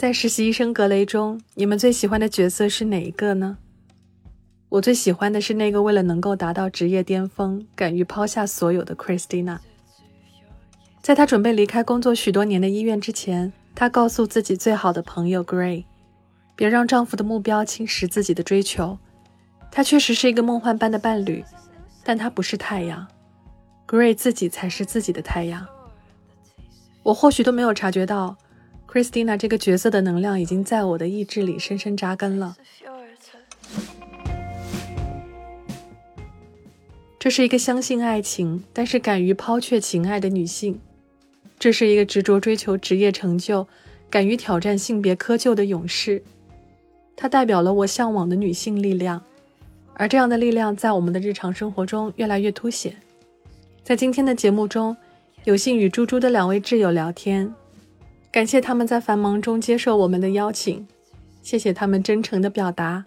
在实习医生格雷中，你们最喜欢的角色是哪一个呢？我最喜欢的是那个为了能够达到职业巅峰，敢于抛下所有的 Christina。在她准备离开工作许多年的医院之前，她告诉自己最好的朋友 Gray，别让丈夫的目标侵蚀自己的追求。他确实是一个梦幻般的伴侣，但他不是太阳，Gray 自己才是自己的太阳。我或许都没有察觉到，Christina 这个角色的能量已经在我的意志里深深扎根了。这是一个相信爱情，但是敢于抛却情爱的女性。这是一个执着追求职业成就、敢于挑战性别窠臼的勇士。她代表了我向往的女性力量，而这样的力量在我们的日常生活中越来越凸显。在今天的节目中。有幸与猪猪的两位挚友聊天，感谢他们在繁忙中接受我们的邀请，谢谢他们真诚的表达，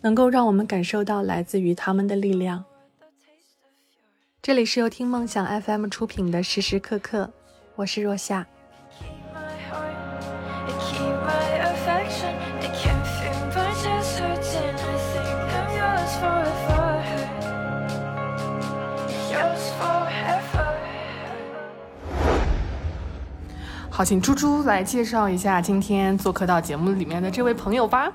能够让我们感受到来自于他们的力量。这里是由听梦想 FM 出品的时时刻刻，我是若夏。好，请猪猪来介绍一下今天做客到节目里面的这位朋友吧。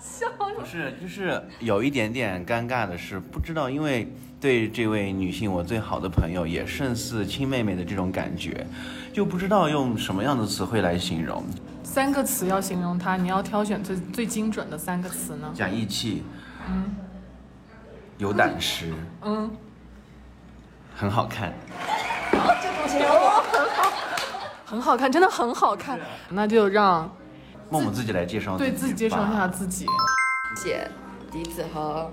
笑，不是，就是有一点点尴尬的是，不知道，因为对这位女性，我最好的朋友，也胜似亲妹妹的这种感觉，就不知道用什么样的词汇来形容。三个词要形容她，你要挑选最最精准的三个词呢？讲义气，嗯，有胆识，嗯。很好看，这种形容很好，很好看，真的很好看。那就让梦梦自己来介绍，对自己介绍一下自己。谢谢笛子和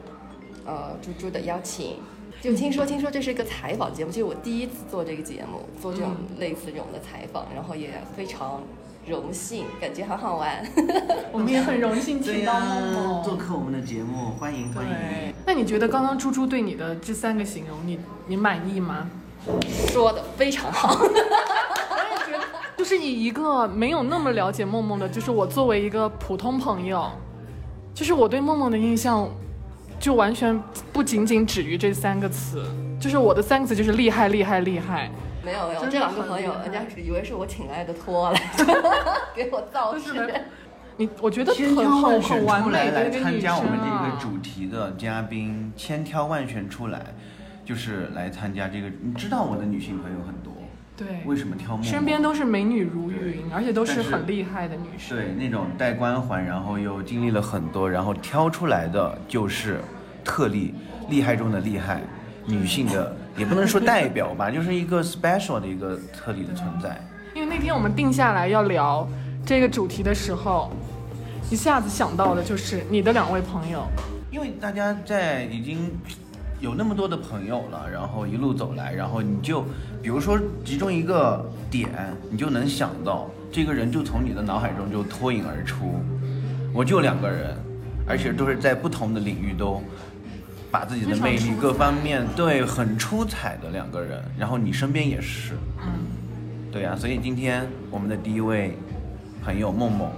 呃猪猪的邀请。就听说听说这是一个采访节目，其实我第一次做这个节目，做这种类似这种的采访，然后也非常。荣幸，感觉很好玩。我们也很荣幸请到默默做客我们的节目，欢迎欢迎。那你觉得刚刚猪猪对你的这三个形容，你你满意吗？说的非常好。我也觉得，就是以一个没有那么了解梦梦的，就是我作为一个普通朋友，就是我对梦梦的印象，就完全不仅仅止于这三个词，就是我的三个词就是厉害厉害厉害。没有没有，这两个朋友，人家是以为是我请来的托来 给我造势。你我觉得千挑万选出来来参加我们这个主题的嘉宾，千挑万选出来，就是来参加这个。你知道我的女性朋友很多，对，为什么挑？身边都是美女如云，而且都是很厉害的女生。对，那种带光环，然后又经历了很多，然后挑出来的就是特例，厉害中的厉害，女性的。也不能说代表吧，就是一个 special 的一个特例的存在。因为那天我们定下来要聊这个主题的时候，一下子想到的就是你的两位朋友。因为大家在已经有那么多的朋友了，然后一路走来，然后你就比如说集中一个点，你就能想到这个人就从你的脑海中就脱颖而出。我就两个人，而且都是在不同的领域都。把自己的魅力各方面对很出彩的两个人，然后你身边也是，嗯，对呀，所以今天我们的第一位朋友梦梦，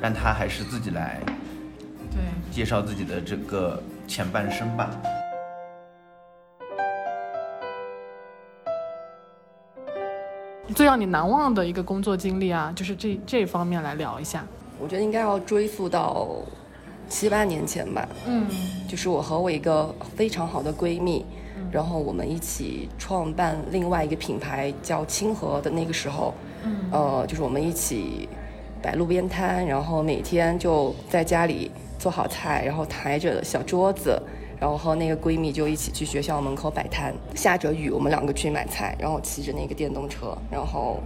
让他还是自己来，对，介绍自己的这个前半生吧。最让你难忘的一个工作经历啊，就是这这方面来聊一下。我觉得应该要追溯到。七八年前吧，嗯，就是我和我一个非常好的闺蜜，然后我们一起创办另外一个品牌叫清河的那个时候，嗯，呃，就是我们一起摆路边摊，然后每天就在家里做好菜，然后抬着小桌子，然后和那个闺蜜就一起去学校门口摆摊，下着雨我们两个去买菜，然后骑着那个电动车，然后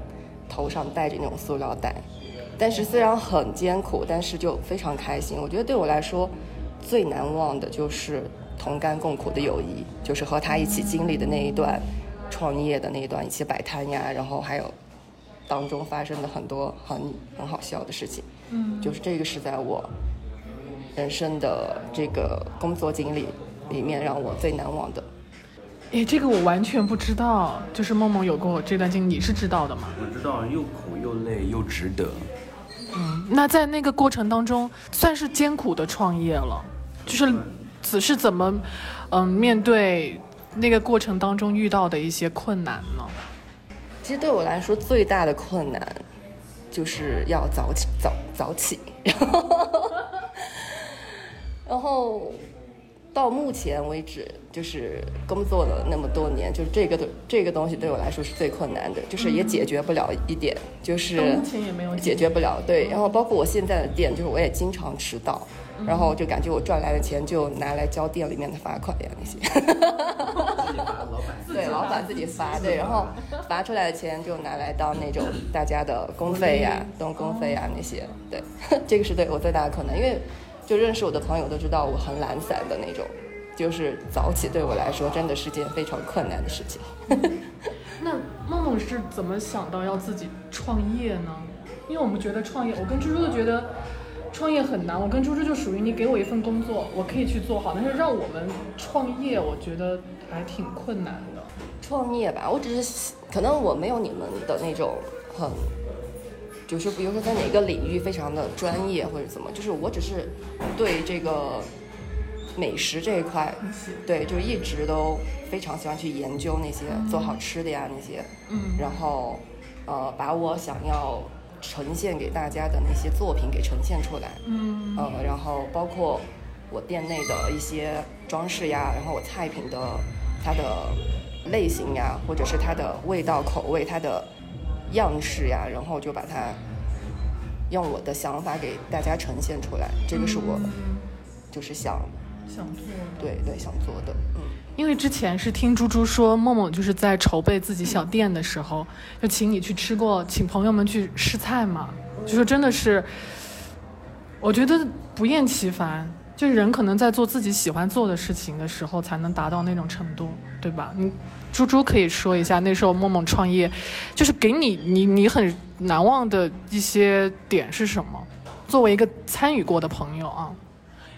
头上戴着那种塑料袋。但是虽然很艰苦，但是就非常开心。我觉得对我来说，最难忘的就是同甘共苦的友谊，就是和他一起经历的那一段创业的那一段，一起摆摊呀，然后还有当中发生的很多很很好笑的事情。嗯，就是这个是在我人生的这个工作经历里面让我最难忘的。哎，这个我完全不知道，就是梦梦有过这段经历，你是知道的吗？我知道，又苦又累又值得。那在那个过程当中，算是艰苦的创业了，就是只是怎么，嗯，面对那个过程当中遇到的一些困难呢？其实对我来说最大的困难，就是要早起早早起，然后到目前为止，就是工作了那么多年，就是这个的这个东西对我来说是最困难的，就是也解决不了一点，就是目前也没有解决不了。对，然后包括我现在的店，就是我也经常迟到，然后就感觉我赚来的钱就拿来交店里面的罚款呀那些。对，老板自己罚，对，然后罚出来的钱就拿来当那种大家的工费呀、当工费呀那些，对，这个是对我最大的困难，因为就认识我的朋友都知道我很懒散的那种，就是早起对我来说真的是件非常困难的事情。那梦梦是怎么想到要自己创业呢？因为我们觉得创业，我跟猪猪都觉得。创业很难，我跟猪猪就属于你给我一份工作，我可以去做好，但是让我们创业，我觉得还挺困难的。创业吧，我只是可能我没有你们的那种很，就是比如说在哪个领域非常的专业或者怎么，就是我只是对这个美食这一块，对，就一直都非常喜欢去研究那些做好吃的呀那些，嗯，然后呃把我想要。呈现给大家的那些作品给呈现出来，嗯，呃，然后包括我店内的一些装饰呀，然后我菜品的它的类型呀，或者是它的味道、口味、它的样式呀，然后就把它用我的想法给大家呈现出来。这个是我就是想想做的，对对，想做的，嗯。因为之前是听猪猪说，梦梦就是在筹备自己小店的时候，就请你去吃过，请朋友们去试菜嘛，就说真的是，我觉得不厌其烦。就是人可能在做自己喜欢做的事情的时候，才能达到那种程度，对吧？你猪猪可以说一下那时候梦梦创业，就是给你你你很难忘的一些点是什么？作为一个参与过的朋友啊。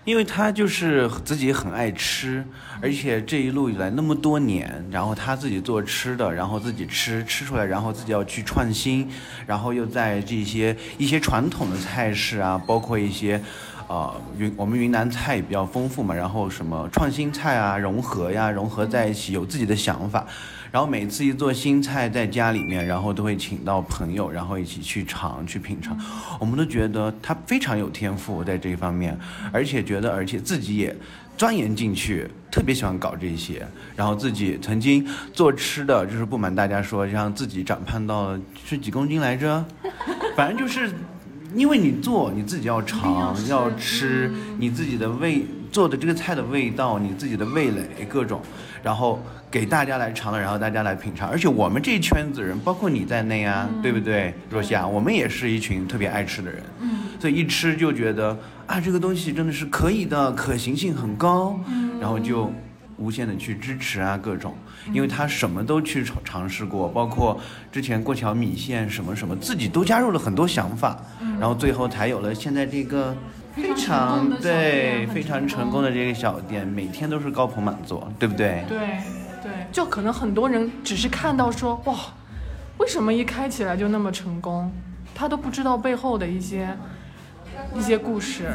因为他就是自己很爱吃，而且这一路以来那么多年，然后他自己做吃的，然后自己吃吃出来，然后自己要去创新，然后又在这些一些传统的菜式啊，包括一些，呃云我们云南菜也比较丰富嘛，然后什么创新菜啊，融合呀，融合在一起，有自己的想法。然后每次一做新菜在家里面，然后都会请到朋友，然后一起去尝去品尝。我们都觉得他非常有天赋在这一方面，而且觉得而且自己也钻研进去，特别喜欢搞这些。然后自己曾经做吃的，就是不瞒大家说，让自己长胖到是几公斤来着？反正就是因为你做你自己要尝要吃，你自己的味做的这个菜的味道，你自己的味蕾各种，然后。给大家来尝了，然后大家来品尝，而且我们这一圈子人，包括你在内啊，对不对，若曦啊？我们也是一群特别爱吃的人，嗯，所以一吃就觉得啊，这个东西真的是可以的，可行性很高，嗯，然后就无限的去支持啊，各种，因为他什么都去尝尝试过，包括之前过桥米线什么什么，自己都加入了很多想法，然后最后才有了现在这个非常对非常成功的这个小店，每天都是高朋满座，对不对？对。对，就可能很多人只是看到说哇，为什么一开起来就那么成功，他都不知道背后的一些一些故事。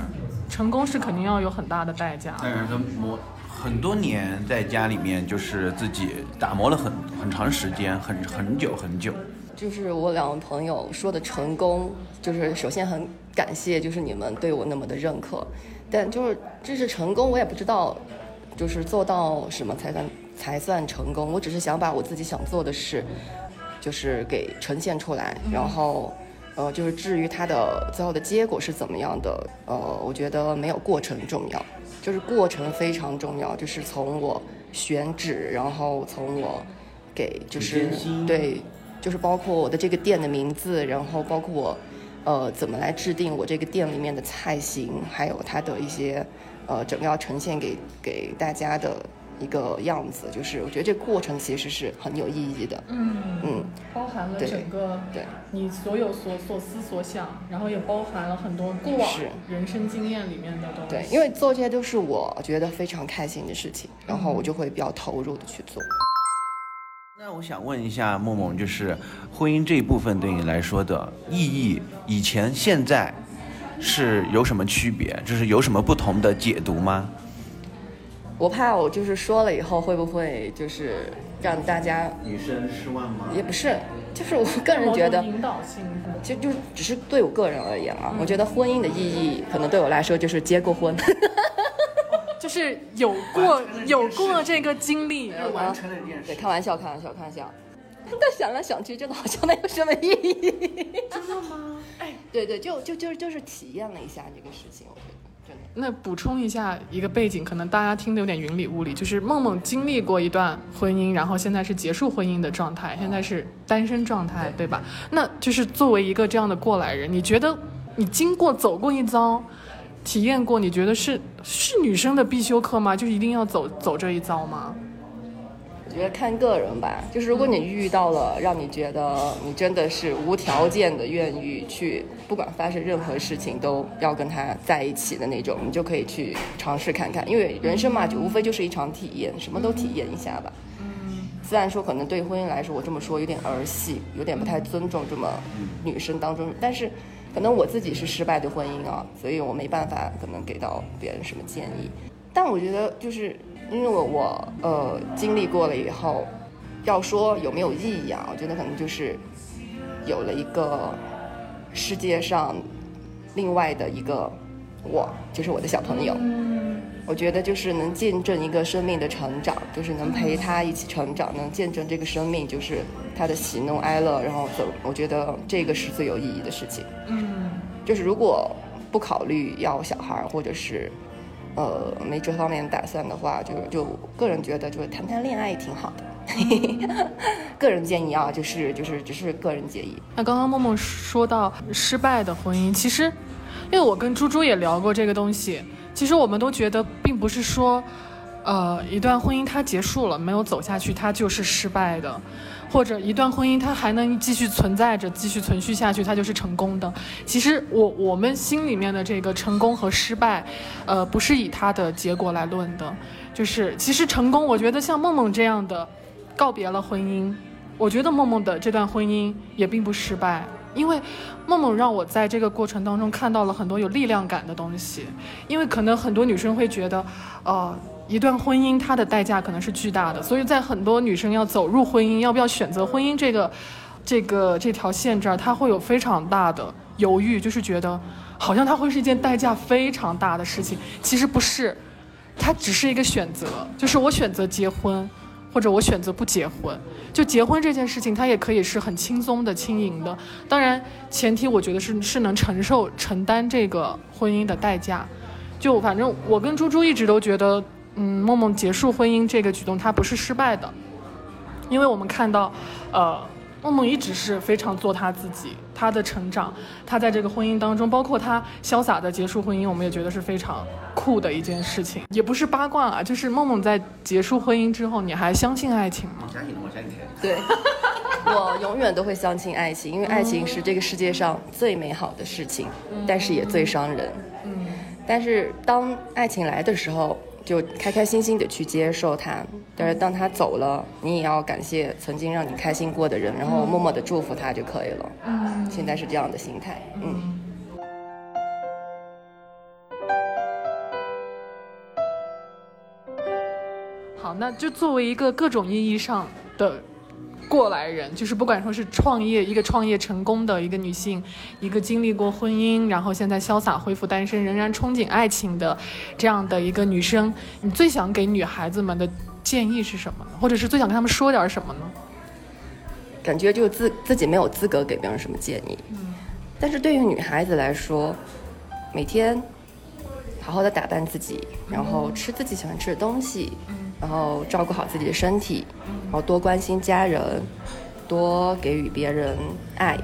成功是肯定要有很大的代价。但是他磨很多年在家里面，就是自己打磨了很很长时间，很很久很久。就是我两位朋友说的成功，就是首先很感谢，就是你们对我那么的认可。但就是这是成功，我也不知道，就是做到什么才算。才算成功。我只是想把我自己想做的事，就是给呈现出来。然后，呃，就是至于它的最后的结果是怎么样的，呃，我觉得没有过程重要，就是过程非常重要。就是从我选址，然后从我给，就是对，就是包括我的这个店的名字，然后包括我，呃，怎么来制定我这个店里面的菜型，还有它的一些，呃，整个要呈现给给大家的。一个样子，就是我觉得这个过程其实是很有意义的。嗯嗯，包含了整个对你所有所所思所想，然后也包含了很多过往人生经验里面的东西。对，因为做这些都是我觉得非常开心的事情，然后我就会比较投入的去做。那我想问一下梦梦，就是婚姻这一部分对你来说的意义，以前、现在是有什么区别？就是有什么不同的解读吗？我怕我就是说了以后会不会就是让大家女生失望吗？也不是，就是我个人觉得，引导性其实就只是对我个人而言啊，我觉得婚姻的意义可能对我来说就是结过婚。就是有过有过这个经历，完成了一件事。对，开玩笑，开玩笑，开玩笑。但想来想去，真的好像没有什么意义。真的吗？哎，对对，就就就就是体验了一下这个事情，我觉得真的。那补充一下一个背景，可能大家听得有点云里雾里，就是梦梦经历过一段婚姻，然后现在是结束婚姻的状态，现在是单身状态，对吧？那就是作为一个这样的过来人，你觉得你经过走过一遭？体验过，你觉得是是女生的必修课吗？就一定要走走这一遭吗？我觉得看个人吧。就是如果你遇到了让你觉得你真的是无条件的愿意去，不管发生任何事情都要跟他在一起的那种，你就可以去尝试看看。因为人生嘛，就无非就是一场体验，什么都体验一下吧。嗯。虽然说可能对婚姻来说，我这么说有点儿戏，有点不太尊重这么女生当中，但是。可能我自己是失败的婚姻啊，所以我没办法可能给到别人什么建议。但我觉得就是因为我我呃经历过了以后，要说有没有意义啊？我觉得可能就是有了一个世界上另外的一个我，就是我的小朋友。我觉得就是能见证一个生命的成长，就是能陪他一起成长，能见证这个生命就是他的喜怒哀乐，然后走。我觉得这个是最有意义的事情。嗯，就是如果不考虑要小孩或者是呃没这方面打算的话，就就个人觉得就谈谈恋爱挺好的。个人建议啊，就是就是只是个人建议。那刚刚梦梦说到失败的婚姻，其实因为我跟猪猪也聊过这个东西。其实我们都觉得，并不是说，呃，一段婚姻它结束了，没有走下去，它就是失败的；或者一段婚姻它还能继续存在着，继续存续下去，它就是成功的。其实我我们心里面的这个成功和失败，呃，不是以它的结果来论的。就是其实成功，我觉得像梦梦这样的，告别了婚姻，我觉得梦梦的这段婚姻也并不失败。因为梦梦让我在这个过程当中看到了很多有力量感的东西。因为可能很多女生会觉得，呃，一段婚姻它的代价可能是巨大的，所以在很多女生要走入婚姻，要不要选择婚姻这个，这个这条线这儿，她会有非常大的犹豫，就是觉得好像它会是一件代价非常大的事情。其实不是，它只是一个选择，就是我选择结婚。或者我选择不结婚，就结婚这件事情，它也可以是很轻松的、轻盈的。当然，前提我觉得是是能承受、承担这个婚姻的代价。就反正我跟猪猪一直都觉得，嗯，梦梦结束婚姻这个举动，她不是失败的，因为我们看到，呃。梦梦一直是非常做她自己，她的成长，她在这个婚姻当中，包括她潇洒的结束婚姻，我们也觉得是非常酷的一件事情。也不是八卦啊，就是梦梦在结束婚姻之后，你还相信爱情吗？相信，我相信。对，我永远都会相信爱情，因为爱情是这个世界上最美好的事情，但是也最伤人。嗯，但是当爱情来的时候。就开开心心的去接受他，但是当他走了，你也要感谢曾经让你开心过的人，然后默默的祝福他就可以了。嗯，现在是这样的心态。嗯。好，那就作为一个各种意义上的。过来人就是不管说是创业一个创业成功的一个女性，一个经历过婚姻，然后现在潇洒恢复单身，仍然憧憬爱情的这样的一个女生，你最想给女孩子们的建议是什么呢？或者是最想跟他们说点什么呢？感觉就自自己没有资格给别人什么建议，嗯，但是对于女孩子来说，每天好好的打扮自己，然后吃自己喜欢吃的东西。然后照顾好自己的身体，然后多关心家人，多给予别人爱，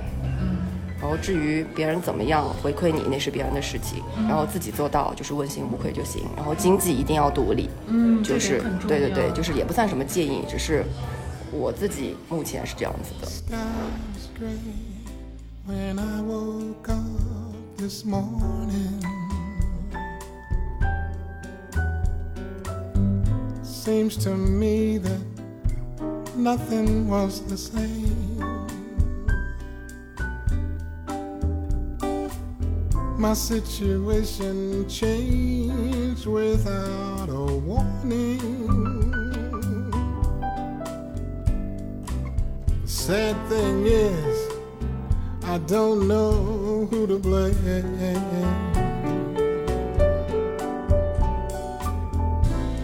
然后至于别人怎么样回馈你，那是别人的事情，然后自己做到就是问心无愧就行。然后经济一定要独立，嗯，就是对对对，就是也不算什么建议，只是我自己目前是这样子的。Seems to me that nothing was the same. My situation changed without a warning. The sad thing is, I don't know who to blame.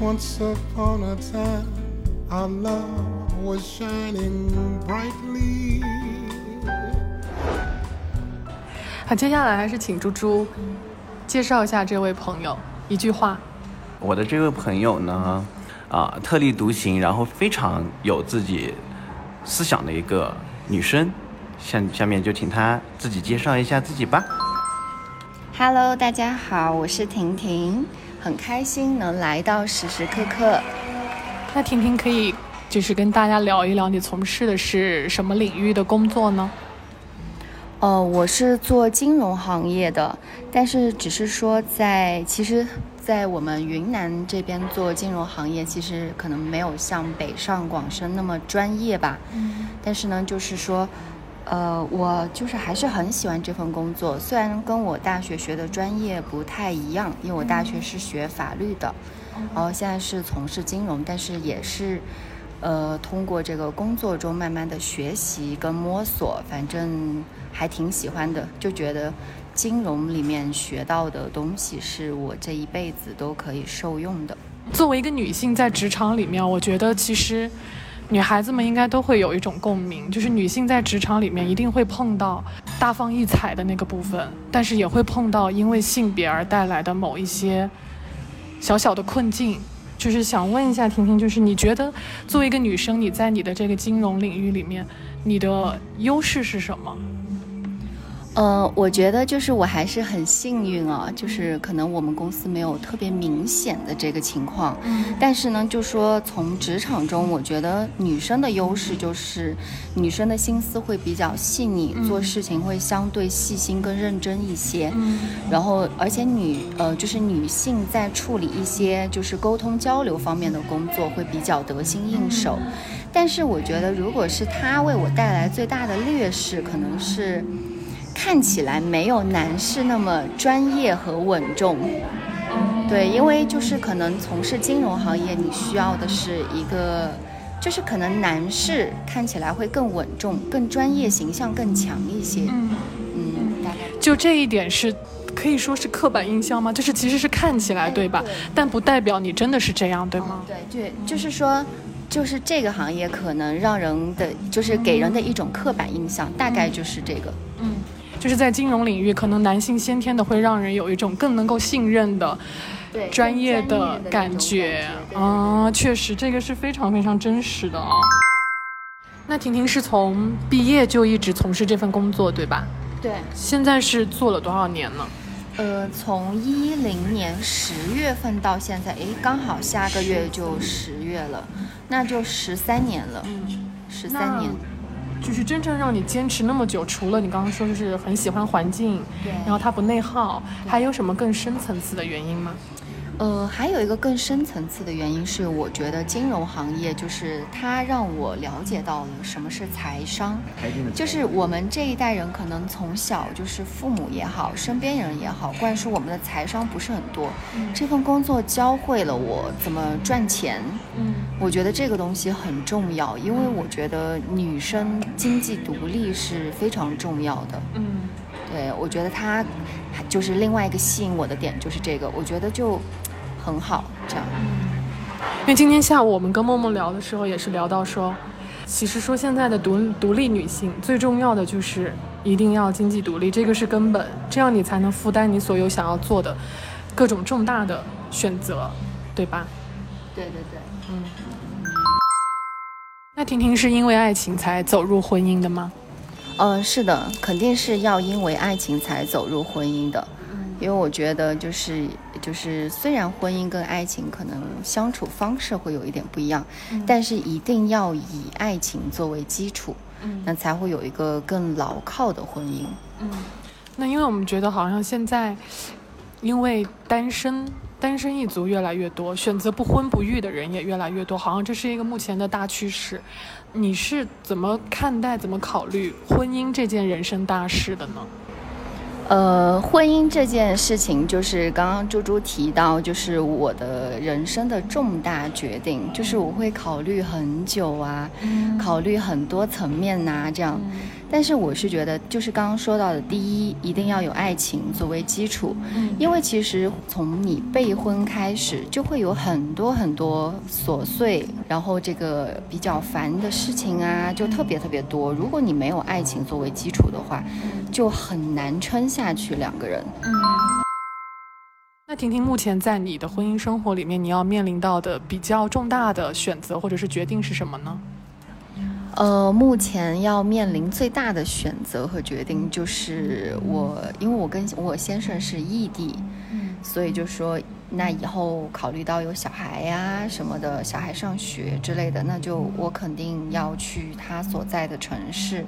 Once upon a time, our love was shining brightly. 好，接下来还是请猪猪介绍一下这位朋友，一句话。我的这位朋友呢，啊，特立独行，然后非常有自己思想的一个女生。下下面就请她自己介绍一下自己吧。Hello，大家好，我是婷婷，很开心能来到时时刻刻。那婷婷可以就是跟大家聊一聊你从事的是什么领域的工作呢？呃，我是做金融行业的，但是只是说在其实，在我们云南这边做金融行业，其实可能没有像北上广深那么专业吧。嗯。但是呢，就是说，呃，我就是还是很喜欢这份工作，虽然跟我大学学的专业不太一样，因为我大学是学法律的，然后现在是从事金融，但是也是。呃，通过这个工作中慢慢的学习跟摸索，反正还挺喜欢的，就觉得金融里面学到的东西是我这一辈子都可以受用的。作为一个女性在职场里面，我觉得其实女孩子们应该都会有一种共鸣，就是女性在职场里面一定会碰到大放异彩的那个部分，但是也会碰到因为性别而带来的某一些小小的困境。就是想问一下婷婷，就是你觉得作为一个女生，你在你的这个金融领域里面，你的优势是什么？呃，我觉得就是我还是很幸运啊，就是可能我们公司没有特别明显的这个情况，嗯，但是呢，就说从职场中，我觉得女生的优势就是女生的心思会比较细腻，做事情会相对细心跟认真一些，嗯，然后而且女呃就是女性在处理一些就是沟通交流方面的工作会比较得心应手，但是我觉得如果是她为我带来最大的劣势，可能是。看起来没有男士那么专业和稳重，对，因为就是可能从事金融行业，你需要的是一个，就是可能男士看起来会更稳重、更专业、形象更强一些。嗯嗯，大概就这一点是可以说是刻板印象吗？就是其实是看起来对吧？但不代表你真的是这样，对吗？对对，就是说，就是这个行业可能让人的就是给人的一种刻板印象，大概就是这个。嗯。就是在金融领域，可能男性先天的会让人有一种更能够信任的、专业的感觉啊，确实，这个是非常非常真实的啊。那婷婷是从毕业就一直从事这份工作，对吧？对。现在是做了多少年呢？呃，从一零年十月份到现在，诶，刚好下个月就十月了，那就十三年了。嗯，十三年。就是真正让你坚持那么久，除了你刚刚说就是很喜欢环境，对，然后它不内耗，还有什么更深层次的原因吗？呃，还有一个更深层次的原因是，我觉得金融行业就是它让我了解到了什么是财商，就是我们这一代人可能从小就是父母也好，身边人也好，灌输我们的财商不是很多。这份工作教会了我怎么赚钱。嗯，我觉得这个东西很重要，因为我觉得女生经济独立是非常重要的。嗯，对，我觉得她就是另外一个吸引我的点就是这个，我觉得就。很好，这样。因为今天下午我们跟梦梦聊的时候，也是聊到说，其实说现在的独独立女性最重要的就是一定要经济独立，这个是根本，这样你才能负担你所有想要做的各种重大的选择，对吧？对对对，嗯。那婷婷是因为爱情才走入婚姻的吗？嗯，是的，肯定是要因为爱情才走入婚姻的。因为我觉得，就是就是，虽然婚姻跟爱情可能相处方式会有一点不一样，但是一定要以爱情作为基础，嗯那才会有一个更牢靠的婚姻。嗯，那因为我们觉得好像现在，因为单身单身一族越来越多，选择不婚不育的人也越来越多，好像这是一个目前的大趋势。你是怎么看待、怎么考虑婚姻这件人生大事的呢？呃，婚姻这件事情，就是刚刚猪猪提到，就是我的人生的重大决定，就是我会考虑很久啊，考虑很多层面呐，这样。但是我是觉得，就是刚刚说到的，第一，一定要有爱情作为基础，因为其实从你备婚开始，就会有很多很多琐碎，然后这个比较烦的事情啊，就特别特别多。如果你没有爱情作为基础的话，就很难撑下去两个人。嗯。那婷婷目前在你的婚姻生活里面，你要面临到的比较重大的选择或者是决定是什么呢？呃，目前要面临最大的选择和决定就是我，因为我跟我先生是异地，所以就说。那以后考虑到有小孩呀什么的，小孩上学之类的，那就我肯定要去他所在的城市，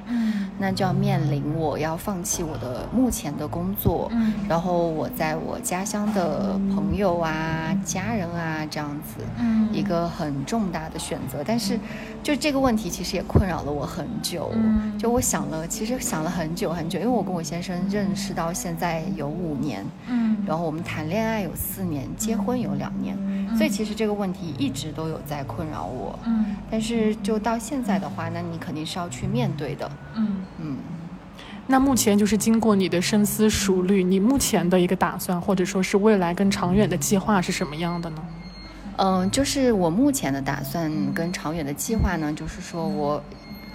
那就要面临我要放弃我的目前的工作，然后我在我家乡的朋友啊、家人啊这样子，一个很重大的选择。但是，就这个问题其实也困扰了我很久，就我想了，其实想了很久很久，因为我跟我先生认识到现在有五年，然后我们谈恋爱有四年。结婚有两年，所以其实这个问题一直都有在困扰我。嗯，但是就到现在的话，那你肯定是要去面对的。嗯嗯，那目前就是经过你的深思熟虑，你目前的一个打算，或者说是未来跟长远的计划是什么样的呢？嗯，就是我目前的打算跟长远的计划呢，就是说我。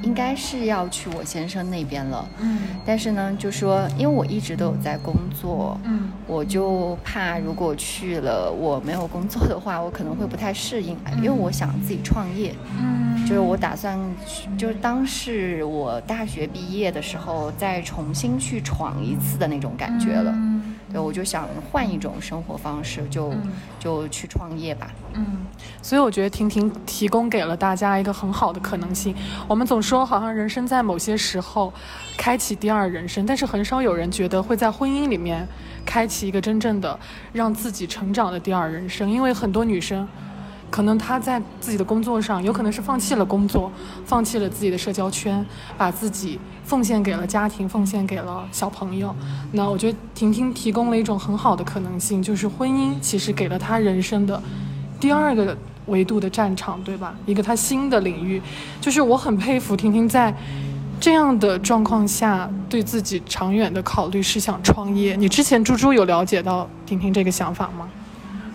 应该是要去我先生那边了，嗯，但是呢，就说因为我一直都有在工作，嗯，我就怕如果去了我没有工作的话，我可能会不太适应，因为我想自己创业，嗯，就是我打算，就是当是我大学毕业的时候再重新去闯一次的那种感觉了。对，我就想换一种生活方式，就就去创业吧。嗯，所以我觉得婷婷提供给了大家一个很好的可能性。我们总说好像人生在某些时候开启第二人生，但是很少有人觉得会在婚姻里面开启一个真正的让自己成长的第二人生，因为很多女生。可能他在自己的工作上，有可能是放弃了工作，放弃了自己的社交圈，把自己奉献给了家庭，奉献给了小朋友。那我觉得婷婷提供了一种很好的可能性，就是婚姻其实给了他人生的第二个维度的战场，对吧？一个他新的领域。就是我很佩服婷婷在这样的状况下对自己长远的考虑是想创业。你之前猪猪有了解到婷婷这个想法吗？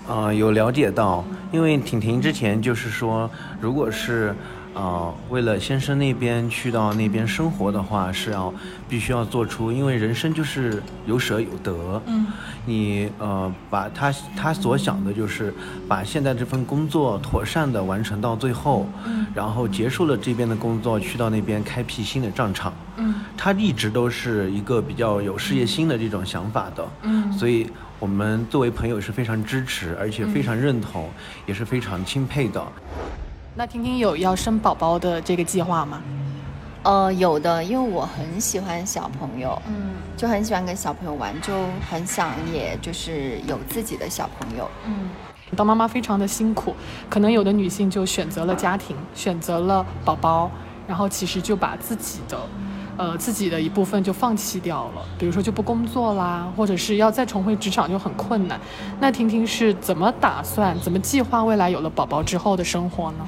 啊，有了解到，因为婷婷之前就是说，如果是，呃，为了先生那边去到那边生活的话，是要必须要做出，因为人生就是有舍有得，嗯，你呃把他他所想的就是把现在这份工作妥善的完成到最后，嗯，然后结束了这边的工作，去到那边开辟新的战场，嗯，他一直都是一个比较有事业心的这种想法的，嗯，所以。我们作为朋友是非常支持，而且非常认同，也是非常钦佩的。那婷婷有要生宝宝的这个计划吗？呃，有的，因为我很喜欢小朋友，嗯，就很喜欢跟小朋友玩，就很想也就是有自己的小朋友。嗯，当妈妈非常的辛苦，可能有的女性就选择了家庭，选择了宝宝，然后其实就把自己的。呃，自己的一部分就放弃掉了，比如说就不工作啦，或者是要再重回职场就很困难。那婷婷是怎么打算、怎么计划未来有了宝宝之后的生活呢？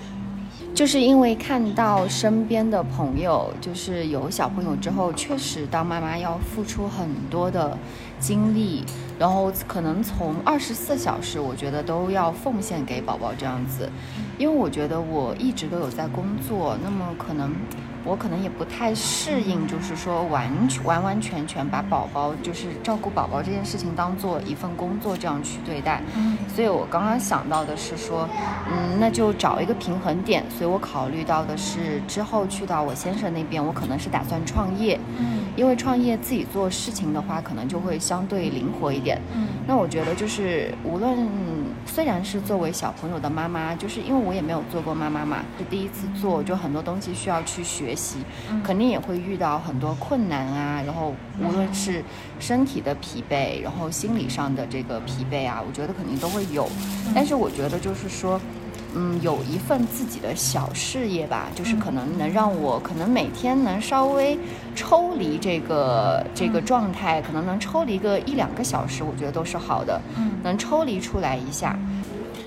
就是因为看到身边的朋友，就是有小朋友之后，确实当妈妈要付出很多的精力，然后可能从二十四小时，我觉得都要奉献给宝宝这样子。因为我觉得我一直都有在工作，那么可能。我可能也不太适应，就是说完全完完全全把宝宝就是照顾宝宝这件事情当做一份工作这样去对待。嗯，所以我刚刚想到的是说，嗯，那就找一个平衡点。所以我考虑到的是之后去到我先生那边，我可能是打算创业。嗯，因为创业自己做事情的话，可能就会相对灵活一点。嗯，那我觉得就是无论。虽然是作为小朋友的妈妈，就是因为我也没有做过妈妈嘛，是第一次做，就很多东西需要去学习，肯定也会遇到很多困难啊。然后无论是身体的疲惫，然后心理上的这个疲惫啊，我觉得肯定都会有。但是我觉得就是说。嗯，有一份自己的小事业吧，就是可能能让我可能每天能稍微抽离这个这个状态，可能能抽离个一两个小时，我觉得都是好的。嗯，能抽离出来一下。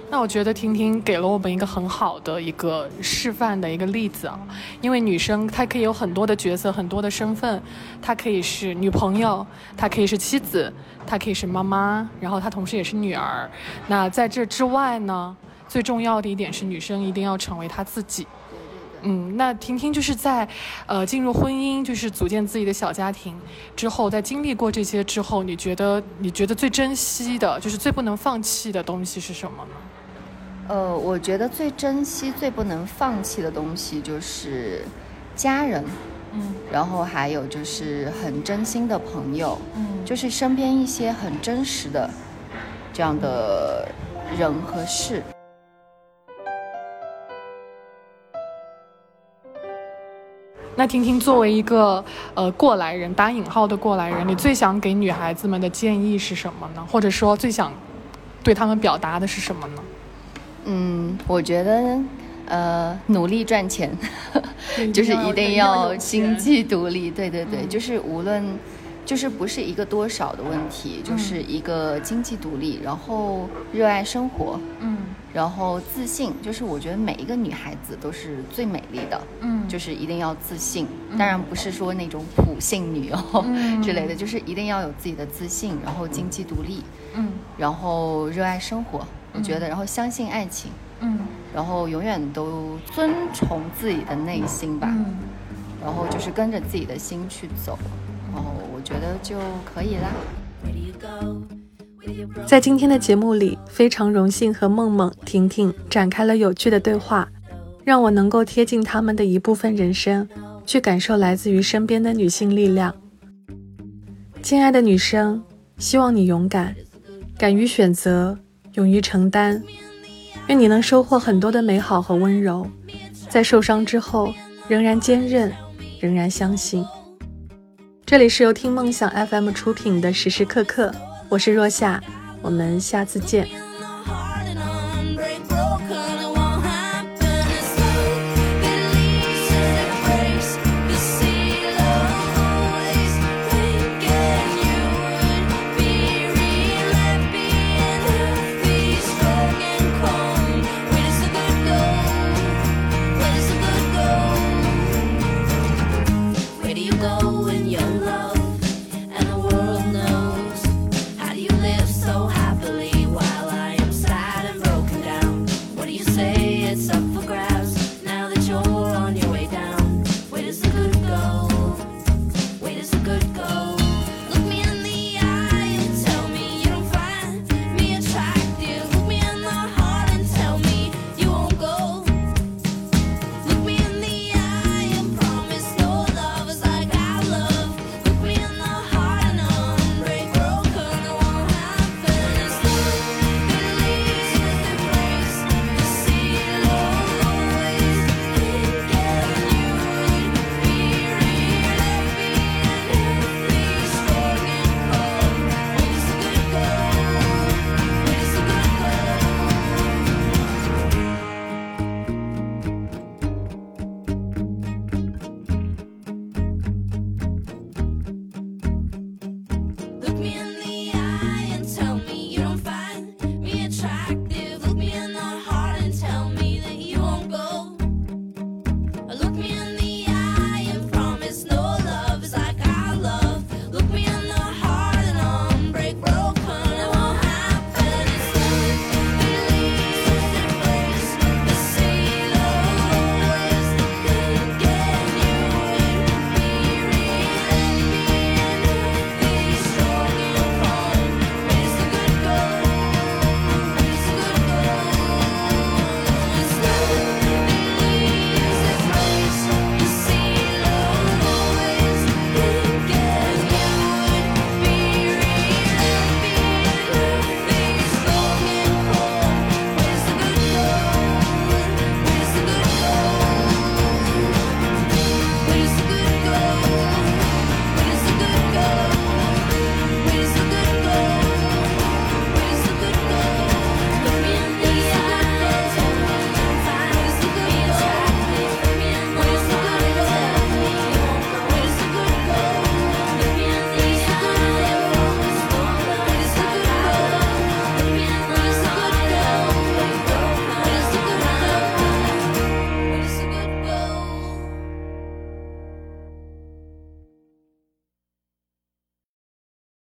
那我觉得婷婷给了我们一个很好的一个示范的一个例子啊，因为女生她可以有很多的角色，很多的身份，她可以是女朋友，她可以是妻子，她可以是妈妈，然后她同时也是女儿。那在这之外呢？最重要的一点是，女生一定要成为她自己。嗯，那婷婷就是在，呃，进入婚姻，就是组建自己的小家庭之后，在经历过这些之后，你觉得你觉得最珍惜的，就是最不能放弃的东西是什么呢？呃，我觉得最珍惜、最不能放弃的东西就是家人，嗯，然后还有就是很真心的朋友，嗯，就是身边一些很真实的这样的人和事。那婷婷作为一个呃过来人，打引号的过来人，你最想给女孩子们的建议是什么呢？或者说最想对他们表达的是什么呢？嗯，我觉得呃努力赚钱，就是一定要经济独立。对对对，就是无论就是不是一个多少的问题，就是一个经济独立，然后热爱生活。嗯。然后自信，就是我觉得每一个女孩子都是最美丽的，嗯，就是一定要自信。当然不是说那种普信女哦 之类的，就是一定要有自己的自信，然后经济独立，嗯，然后热爱生活，我觉得，然后相信爱情，嗯，然后永远都遵从自己的内心吧，然后就是跟着自己的心去走，然后我觉得就可以啦。在今天的节目里，非常荣幸和梦梦、婷婷展开了有趣的对话，让我能够贴近他们的一部分人生，去感受来自于身边的女性力量。亲爱的女生，希望你勇敢，敢于选择，勇于承担，愿你能收获很多的美好和温柔，在受伤之后仍然坚韧，仍然相信。这里是由听梦想 FM 出品的时时刻刻。我是若夏，我们下次见。